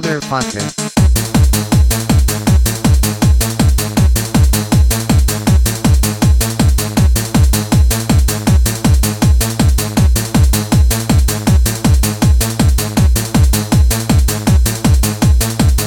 motherfucker.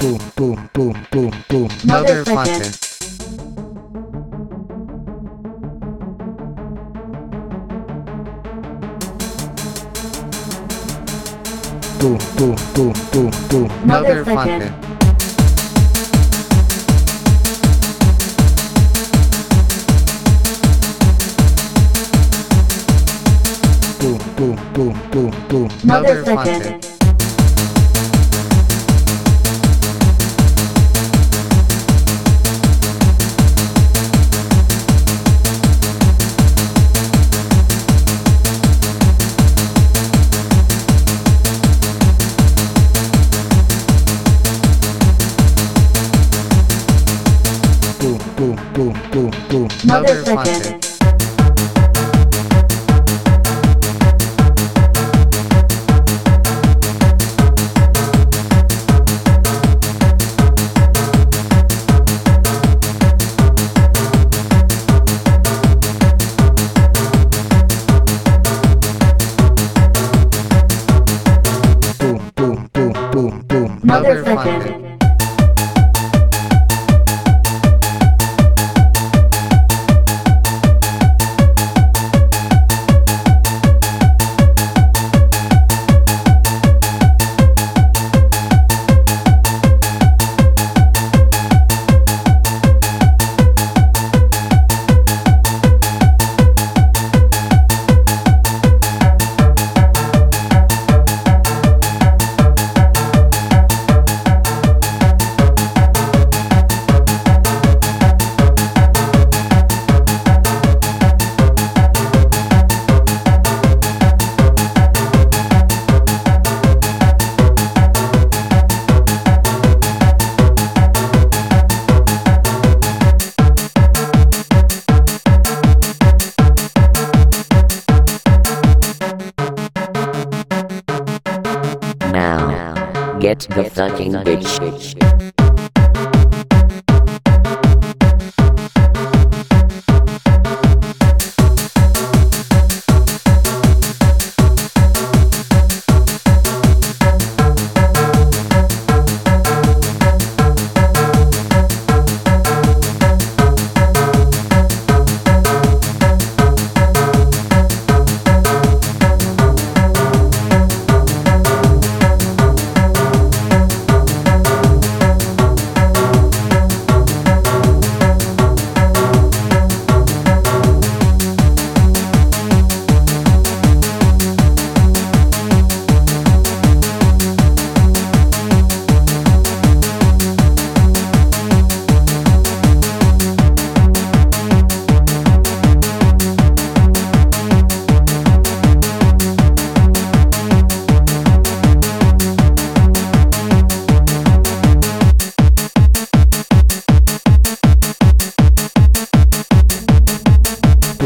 Boom, boom, boom, boom, boom, motherfucker. Boom, boom, boom, boom, boom, motherfucker. Motherfucker. Motherfucker. Boom, boom, boom, boom, boom, motherfucker. Get the fucking bitch.